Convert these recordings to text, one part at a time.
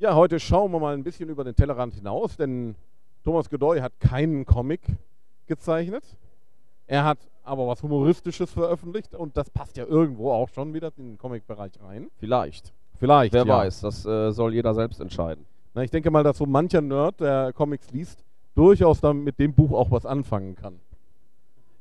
Ja, heute schauen wir mal ein bisschen über den Tellerrand hinaus, denn Thomas Godoy hat keinen Comic gezeichnet. Er hat aber was Humoristisches veröffentlicht und das passt ja irgendwo auch schon wieder in den Comic-Bereich rein. Vielleicht. Vielleicht. Wer ja. weiß, das äh, soll jeder selbst entscheiden. Na, ich denke mal, dass so mancher Nerd, der Comics liest, durchaus dann mit dem Buch auch was anfangen kann.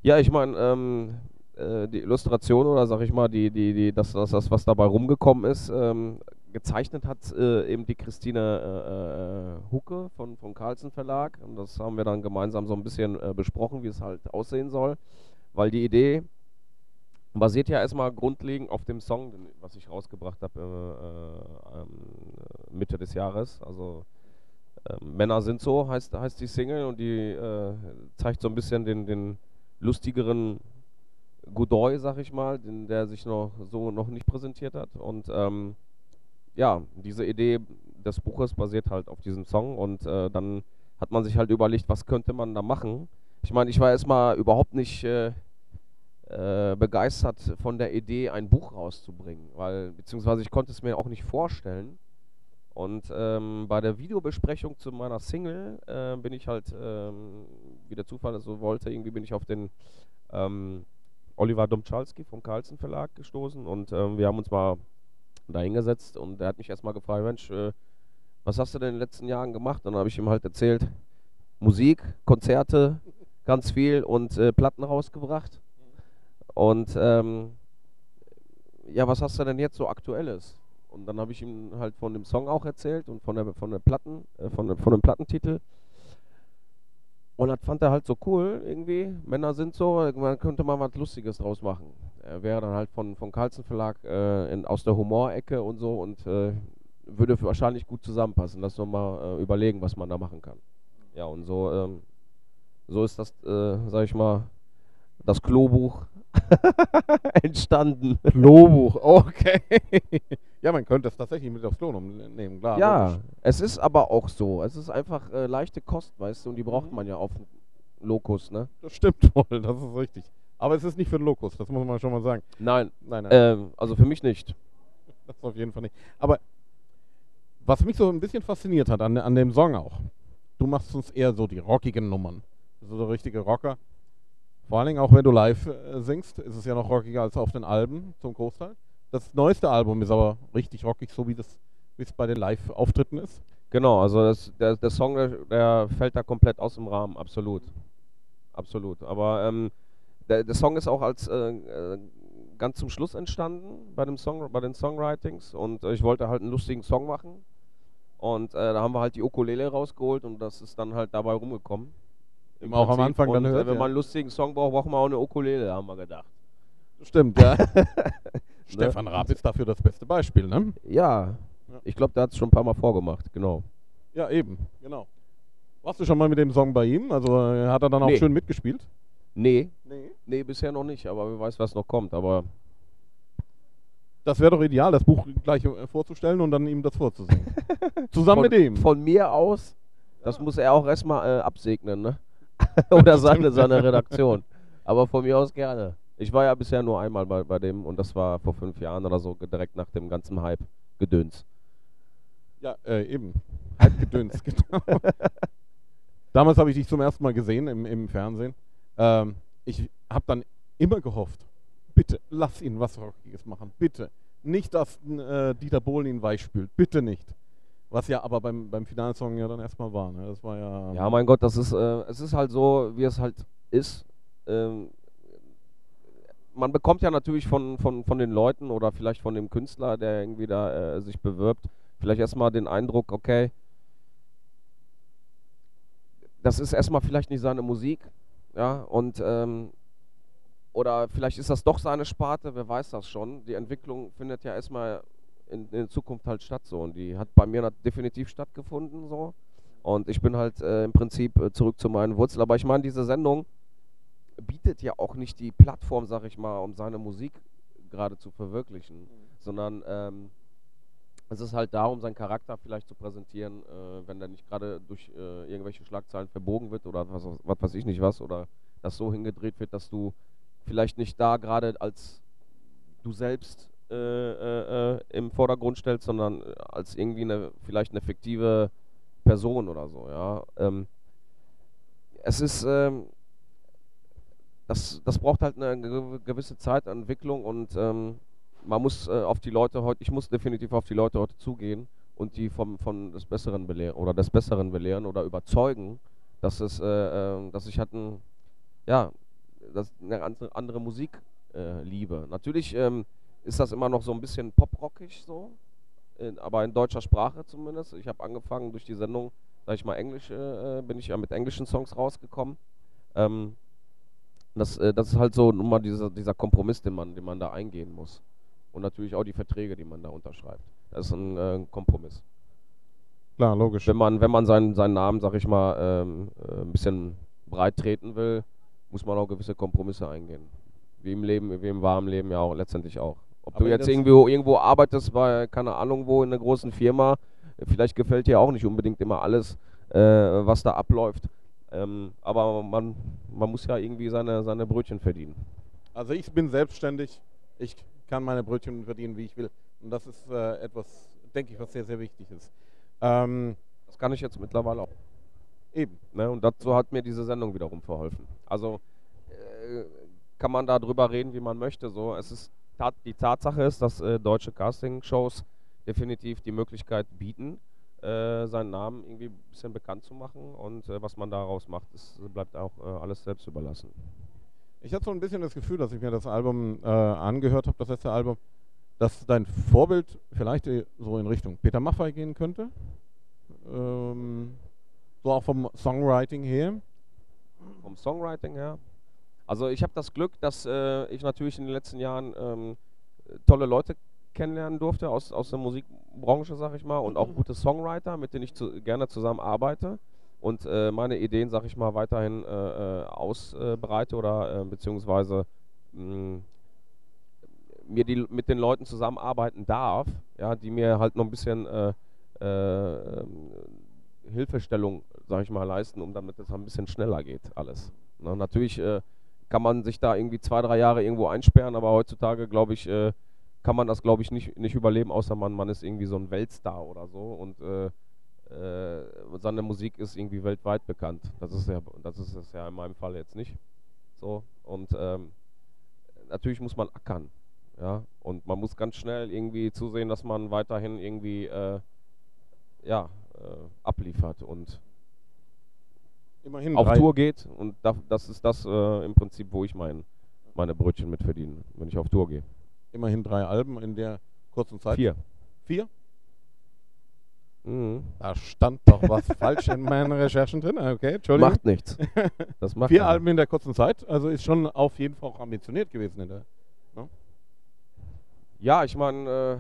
Ja, ich meine, ähm, äh, die Illustration oder sag ich mal, die, die, die, das, das, das was dabei rumgekommen ist, ähm, gezeichnet hat äh, eben die Christine äh, äh, Hucke von, vom Carlsen Verlag. Und das haben wir dann gemeinsam so ein bisschen äh, besprochen, wie es halt aussehen soll. Weil die Idee basiert ja erstmal grundlegend auf dem Song, was ich rausgebracht habe äh, äh, Mitte des Jahres. Also ähm, Männer sind so heißt, heißt die Single und die zeigt so ein bisschen den, den lustigeren Godoy, sag ich mal, den, der sich noch so noch nicht präsentiert hat. Und ähm, ja, diese Idee des Buches basiert halt auf diesem Song und äh, dann hat man sich halt überlegt, was könnte man da machen. Ich meine, ich war erstmal überhaupt nicht äh, äh, begeistert von der Idee, ein Buch rauszubringen, weil, beziehungsweise ich konnte es mir auch nicht vorstellen. Und ähm, bei der Videobesprechung zu meiner Single äh, bin ich halt, ähm, wie der Zufall so wollte, irgendwie bin ich auf den ähm, Oliver Domczalski vom Carlsen Verlag gestoßen und ähm, wir haben uns mal da hingesetzt und er hat mich erstmal gefragt, Mensch, äh, was hast du denn in den letzten Jahren gemacht? Und dann habe ich ihm halt erzählt, Musik, Konzerte, ganz viel und äh, Platten rausgebracht. Und ähm, ja, was hast du denn jetzt so aktuelles? Und dann habe ich ihm halt von dem Song auch erzählt und von der von der Platten, äh, von, von dem Plattentitel. Und das fand er halt so cool irgendwie. Männer sind so, man könnte mal was Lustiges draus machen. Er wäre dann halt von, von Carlsen Verlag äh, in, aus der Humorecke und so und äh, würde wahrscheinlich gut zusammenpassen. Lass uns mal äh, überlegen, was man da machen kann. Ja, und so, ähm, so ist das, äh, sag ich mal, das Klobuch entstanden. Klobuch, okay. ja, man könnte es tatsächlich mit aufs Klo nehmen, klar. Ja, logisch. es ist aber auch so. Es ist einfach äh, leichte Kost, weißt du, und die braucht mhm. man ja auf Lokus, ne? Das stimmt wohl, das ist richtig. Aber es ist nicht für den Lokus, das muss man schon mal sagen. Nein, nein, nein. Ähm, also für mich nicht. Das auf jeden Fall nicht. Aber was mich so ein bisschen fasziniert hat an, an dem Song auch, du machst uns eher so die rockigen Nummern. So der richtige Rocker. Vor allen Dingen auch wenn du live äh, singst, ist es ja noch rockiger als auf den Alben zum Großteil. Das neueste Album ist aber richtig rockig, so wie das es bei den Live-Auftritten ist. Genau, also das, der, der Song, der, der, fällt da komplett aus dem Rahmen, absolut. Absolut. Aber ähm, der, der, Song ist auch als äh, äh, ganz zum Schluss entstanden bei, dem Song, bei den Songwritings und äh, ich wollte halt einen lustigen Song machen. Und äh, da haben wir halt die Ukulele rausgeholt und das ist dann halt dabei rumgekommen. Im auch am Anfang und, dann hört. Wenn ja. man einen lustigen Song braucht, brauchen wir auch eine Ukulele, haben wir gedacht. Stimmt, ja. Stefan Raab ist dafür das beste Beispiel, ne? Ja, ich glaube, der hat es schon ein paar Mal vorgemacht, genau. Ja, eben, genau. Warst du schon mal mit dem Song bei ihm? Also hat er dann auch nee. schön mitgespielt? Nee. nee. Nee, bisher noch nicht, aber wer weiß, was noch kommt, aber. Das wäre doch ideal, das Buch gleich äh, vorzustellen und dann ihm das vorzusingen. Zusammen von, mit ihm. Von mir aus, das ja. muss er auch erstmal äh, absegnen, ne? Oder seine, seine Redaktion. Aber von mir aus gerne. Ich war ja bisher nur einmal bei, bei dem und das war vor fünf Jahren oder so, direkt nach dem ganzen Hype gedöns. Ja, äh, eben. Hype gedöns, genau. Damals habe ich dich zum ersten Mal gesehen im, im Fernsehen. Ähm, ich habe dann immer gehofft, bitte lass ihn was Rockiges machen, bitte. Nicht, dass äh, Dieter Bohlen ihn weichspült, bitte nicht. Was ja aber beim, beim Finalsong ja dann erstmal war. Ne? Das war ja. Ja, mein Gott, das ist, äh, es ist halt so, wie es halt ist. Ähm, man bekommt ja natürlich von, von, von den Leuten oder vielleicht von dem Künstler, der irgendwie da äh, sich bewirbt, vielleicht erstmal den Eindruck, okay, das ist erstmal vielleicht nicht seine Musik, ja, und ähm, oder vielleicht ist das doch seine Sparte, wer weiß das schon. Die Entwicklung findet ja erstmal in, in Zukunft halt statt so und die hat bei mir definitiv stattgefunden so. Und ich bin halt äh, im Prinzip äh, zurück zu meinen Wurzeln. Aber ich meine, diese Sendung bietet ja auch nicht die Plattform, sag ich mal, um seine Musik gerade zu verwirklichen, mhm. sondern ähm, es ist halt darum, seinen Charakter vielleicht zu präsentieren, äh, wenn der nicht gerade durch äh, irgendwelche Schlagzeilen verbogen wird oder was, was weiß ich nicht was, oder das so hingedreht wird, dass du vielleicht nicht da gerade als du selbst äh, äh, äh, im Vordergrund stellt, sondern als irgendwie eine vielleicht eine fiktive Person oder so. Ja, ähm, es ist ähm, das, das braucht halt eine gewisse Zeitentwicklung und ähm, man muss äh, auf die Leute heute, ich muss definitiv auf die Leute heute zugehen und die vom, von des Besseren belehren oder des Besseren belehren oder überzeugen, dass es, äh, äh, dass ich halt ein, ja, dass eine andere, andere Musik äh, liebe. Natürlich ähm, ist das immer noch so ein bisschen poprockig so, in, aber in deutscher Sprache zumindest. Ich habe angefangen durch die Sendung, sag ich mal Englisch, äh, bin ich ja mit englischen Songs rausgekommen. Ähm, das, äh, das ist halt so nun mal dieser, dieser Kompromiss, den man, den man da eingehen muss. Und natürlich auch die Verträge, die man da unterschreibt. Das ist ein äh, Kompromiss. Klar, logisch. Wenn man, wenn man seinen, seinen Namen, sag ich mal, ähm, äh, ein bisschen breit treten will, muss man auch gewisse Kompromisse eingehen. Wie im Leben, wie im warmen Leben ja auch letztendlich auch. Ob Aber du jetzt irgendwo, irgendwo arbeitest bei, keine Ahnung wo, in einer großen Firma, vielleicht gefällt dir auch nicht unbedingt immer alles, äh, was da abläuft. Ähm, aber man, man muss ja irgendwie seine, seine Brötchen verdienen. Also ich bin selbstständig, ich kann meine Brötchen verdienen, wie ich will. Und das ist äh, etwas, denke ich, was sehr, sehr wichtig ist. Ähm, das kann ich jetzt mittlerweile auch. Eben. Ne? Und dazu hat mir diese Sendung wiederum verholfen. Also äh, kann man da drüber reden, wie man möchte. So, es ist die Tatsache ist, dass äh, deutsche Castingshows definitiv die Möglichkeit bieten, äh, seinen Namen irgendwie ein bisschen bekannt zu machen und äh, was man daraus macht, ist, bleibt auch äh, alles selbst überlassen. Ich hatte so ein bisschen das Gefühl, dass ich mir das Album äh, angehört habe, das letzte Album, dass dein Vorbild vielleicht äh, so in Richtung Peter Maffay gehen könnte. Ähm, so auch vom Songwriting her. Vom Songwriting her? Also ich habe das Glück, dass ich natürlich in den letzten Jahren ähm, tolle Leute kennenlernen durfte aus, aus der Musikbranche, sag ich mal, und auch gute Songwriter, mit denen ich zu, gerne zusammen arbeite und äh, meine Ideen, sag ich mal, weiterhin äh, äh ausbreite oder äh, beziehungsweise mh, mm, mir die mit den Leuten zusammenarbeiten darf, ja, die mir halt noch ein bisschen äh, Hilfestellung, sag ich mal, leisten, um damit es ein bisschen schneller geht, alles. Na, natürlich kann man sich da irgendwie zwei, drei Jahre irgendwo einsperren, aber heutzutage, glaube ich, kann man das, glaube ich, nicht, nicht überleben, außer man, man ist irgendwie so ein Weltstar oder so und äh, äh, seine Musik ist irgendwie weltweit bekannt. Das ist ja, das ist es ja in meinem Fall jetzt nicht. So und ähm, natürlich muss man ackern, ja, und man muss ganz schnell irgendwie zusehen, dass man weiterhin irgendwie äh, ja äh, abliefert und Immerhin auf Tour geht und da, das ist das äh, im Prinzip, wo ich mein, meine Brötchen mit verdiene, wenn ich auf Tour gehe. Immerhin drei Alben in der kurzen Zeit. Vier. Vier? Mhm. Da stand doch was falsch in meinen Recherchen drin. Okay, Entschuldigung. Macht nichts. Das macht Vier Alben in der kurzen Zeit, also ist schon auf jeden Fall auch ambitioniert gewesen. In der, ne? Ja, ich meine, äh,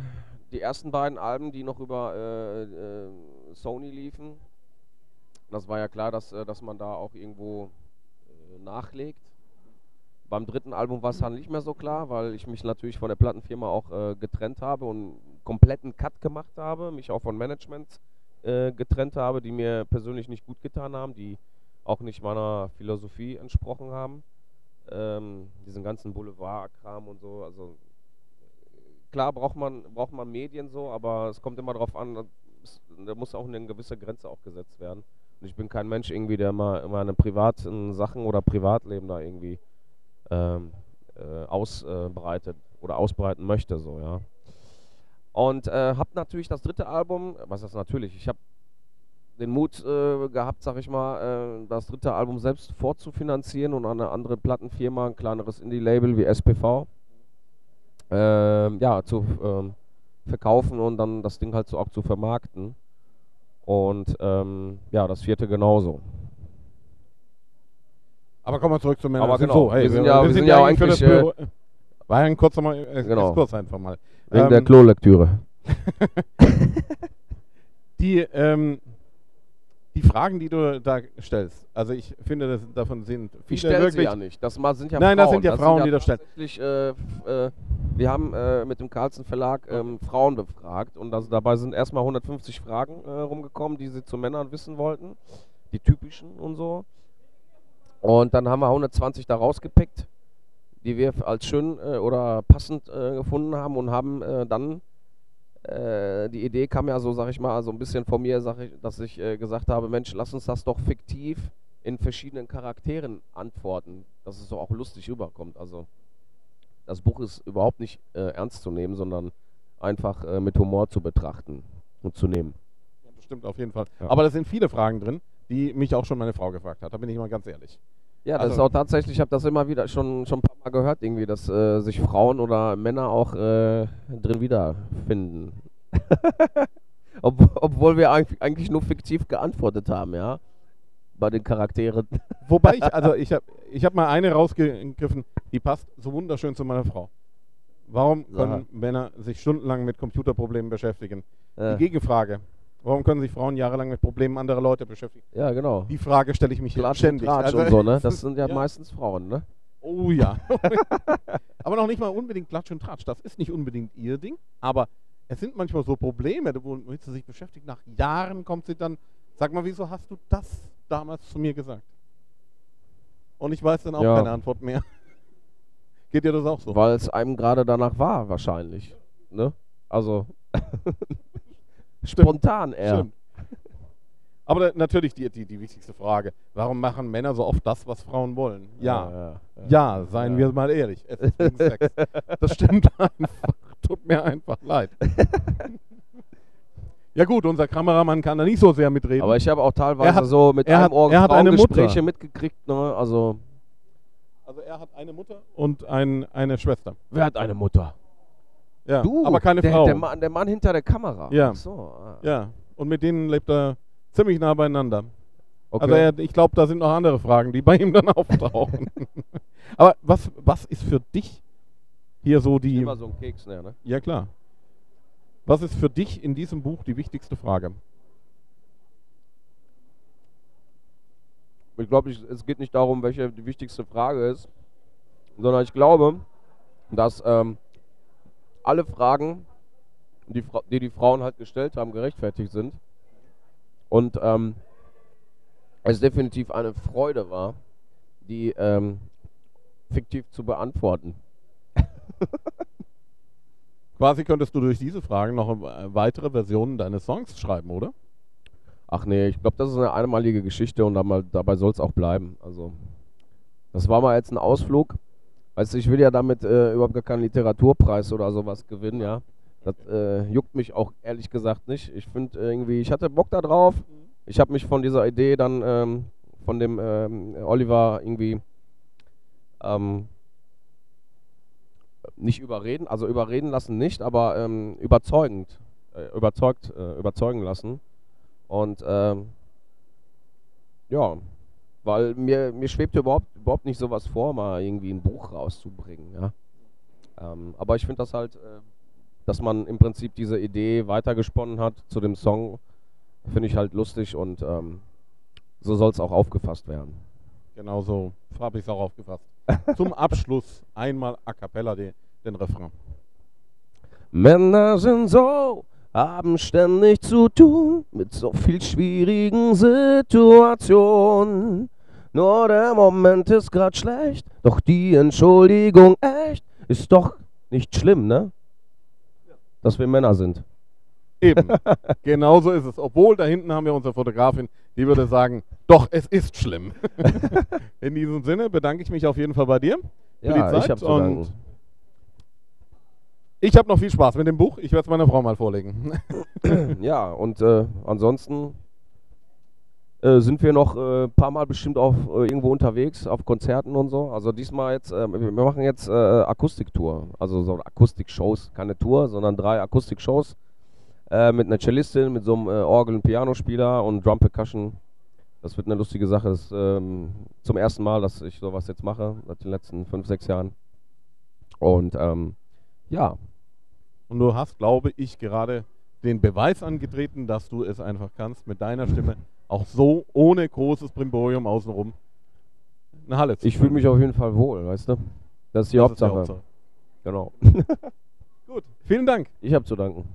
die ersten beiden Alben, die noch über äh, äh, Sony liefen, das war ja klar, dass, äh, dass man da auch irgendwo äh, nachlegt. Beim dritten Album war es dann nicht mehr so klar, weil ich mich natürlich von der Plattenfirma auch äh, getrennt habe und einen kompletten Cut gemacht habe, mich auch von Management äh, getrennt habe, die mir persönlich nicht gut getan haben, die auch nicht meiner Philosophie entsprochen haben. Ähm, diesen ganzen Boulevard-Kram und so, also klar braucht man, braucht man Medien so, aber es kommt immer darauf an, da muss auch eine gewisse Grenze auch gesetzt werden. Und ich bin kein Mensch irgendwie, der immer, immer eine privaten Sachen oder Privatleben da irgendwie ähm, äh, ausbreitet oder ausbreiten möchte, so, ja. Und äh, habe natürlich das dritte Album, was ist das natürlich, ich habe den Mut äh, gehabt, sag ich mal, äh, das dritte Album selbst vorzufinanzieren und an eine andere Plattenfirma, ein kleineres Indie-Label wie SPV, äh, ja, zu ähm, verkaufen und dann das Ding halt so auch zu vermarkten. Und ähm, ja, das vierte genauso. Aber kommen wir zurück zum Männer. Aber genau, so, hey, wir, sind ja, wir sind ja, eigentlich... Äh, war ja ein kurzer mal, äh, genau. kurz einfach mal. Wegen ähm, der Klolektüre. die, ähm, die Fragen, die du da stellst, also ich finde, das, davon sind viele ich stelle sie ja nicht. Das sind ja Nein, Frauen. das sind ja das Frauen, sind ja die das stellen. Äh, äh, wir haben äh, mit dem Carlsen Verlag ähm, Frauen befragt und also dabei sind erstmal 150 Fragen äh, rumgekommen, die sie zu Männern wissen wollten, die typischen und so. Und dann haben wir 120 da rausgepickt, die wir als schön äh, oder passend äh, gefunden haben und haben äh, dann äh, die Idee kam ja so, sag ich mal, so ein bisschen von mir, ich, dass ich äh, gesagt habe, Mensch, lass uns das doch fiktiv in verschiedenen Charakteren antworten, dass es so auch lustig rüberkommt. Also das Buch ist überhaupt nicht äh, ernst zu nehmen, sondern einfach mit Humor zu betrachten und zu nehmen. Ja, das stimmt auf jeden Fall. Ja. Aber da sind viele Fragen drin, die mich auch schon meine Frau gefragt hat. Da bin ich mal ganz ehrlich. Ja, das Also- ist auch tatsächlich, ich habe das immer wieder schon, schon ein paar Mal gehört, irgendwie, dass äh, sich Frauen oder Männer auch äh, drin wiederfinden. Ob, obwohl wir eigentlich, nur fiktiv geantwortet haben, ja. Bei den Charakteren. Wobei ich, also ich habe ich hab mal eine rausgegriffen, die passt so wunderschön zu meiner Frau. Warum können Sag. Männer sich stundenlang mit Computerproblemen beschäftigen? Die Äh, Gegenfrage. Warum können sich Frauen jahrelang mit Problemen anderer Leute beschäftigen? ja, genau. Die Frage stelle ich mich hier Klatsch und ständig. Tratsch Also, und so, ne? Das sind ja, meistens Frauen, ne? Oh ja. aber noch nicht mal unbedingt Klatsch und Tratsch. Das ist nicht unbedingt ihr Ding. Aber es sind manchmal so Probleme, womit sie sich beschäftigt. Nach Jahren kommt sie dann, sag mal, wieso hast du das damals zu mir gesagt? Und ich weiß dann auch Ja. keine Antwort mehr. Geht dir das auch so? Weil es einem gerade danach war, wahrscheinlich. Ne? Also. spontan eher. Stimmt. Aber natürlich die, die, die wichtigste Frage. Warum machen Männer so oft das, was Frauen wollen? Ja. ja, ja. Ja, seien Ja. wir mal ehrlich. Es ist wegen Sex. Das stimmt einfach. Tut mir einfach leid. Ja gut, unser Kameramann kann da nicht so sehr mitreden. Aber ich habe auch teilweise Er hat- so mit er einem hat- Ohr er hat eine Mutter. mitgekriegt, ne? Also. also er hat eine Mutter und ein, eine Schwester. Wer hat eine Mutter? Ja, Du, aber keine der, Frau. Der Mann, der Mann hinter der Kamera. Ja. Ach so, ah. Ja, und mit denen lebt er ziemlich nah beieinander. Okay. Also er, ich glaube, da sind noch andere Fragen, die bei ihm dann auftauchen. aber was, was ist für dich hier so die... Immer so ein Keks, ne? ne? Ja, klar. Was ist für dich in diesem Buch die wichtigste Frage? Ich glaube, es geht nicht darum, welche die wichtigste Frage ist, sondern ich glaube, dass ähm, alle Fragen, die, die die Frauen halt gestellt haben, gerechtfertigt sind. Und ähm, es definitiv eine Freude war, die ähm, fiktiv zu beantworten. Quasi könntest du durch diese Fragen noch äh, weitere Versionen deines Songs schreiben, oder? Ach nee, ich glaube, das ist eine einmalige Geschichte und dabei, dabei soll es auch bleiben. Also, das war mal jetzt ein Ausflug. Weißt du, ich will ja damit äh, überhaupt gar keinen Literaturpreis oder sowas gewinnen, ja. Das äh, juckt mich auch ehrlich gesagt nicht. Ich finde irgendwie, ich hatte Bock da drauf. Ich habe mich von dieser Idee dann ähm, von dem ähm, Oliver irgendwie ähm, nicht überreden, also überreden lassen nicht, aber ähm, überzeugend, äh, überzeugt, äh, überzeugen lassen. Und ähm, ja, weil mir, mir schwebt überhaupt, überhaupt nicht sowas vor, mal irgendwie ein Buch rauszubringen. Ja? Ähm, aber ich finde das halt, äh, dass man im Prinzip diese Idee weitergesponnen hat zu dem Song, finde ich halt lustig und ähm, so soll es auch aufgefasst werden. Genau so habe ich es auch aufgefasst. Zum Abschluss einmal a cappella de, den Refrain. Männer sind so, haben ständig zu tun mit so viel schwierigen Situationen. Nur der Moment ist grad schlecht, doch die Entschuldigung echt ist doch nicht schlimm, ne? Dass wir Männer sind. Eben. genau so ist es. Obwohl, da hinten haben wir unsere Fotografin, die würde sagen, doch, es ist schlimm. In diesem Sinne bedanke ich mich auf jeden Fall bei dir für die Ja, Zeit ich hab zu und. Ich habe noch viel Spaß mit dem Buch. Ich werde es meiner Frau mal vorlegen. ja, und äh, ansonsten äh, sind wir noch ein äh, paar Mal bestimmt auf äh, irgendwo unterwegs, auf Konzerten und so. Also diesmal jetzt, äh, wir machen jetzt äh, Akustiktour, also so Akustikshows, keine Tour, sondern drei Akustikshows äh, mit einer Cellistin, mit so einem Orgel- und Pianospieler und Drum Percussion. Das wird eine lustige Sache. Das ist ähm, zum ersten Mal, dass ich sowas jetzt mache, seit den letzten fünf, sechs Jahren. Und ähm, ja, Und du hast, glaube ich, gerade den Beweis angetreten, dass du es einfach kannst, mit deiner Stimme auch so ohne großes Brimborium außenrum eine Halle zu ich fühle mich auf jeden Fall wohl, weißt du? Das ist die Das ist Hauptsache. Hauptsache. Genau. Gut, vielen Dank. Ich habe zu danken.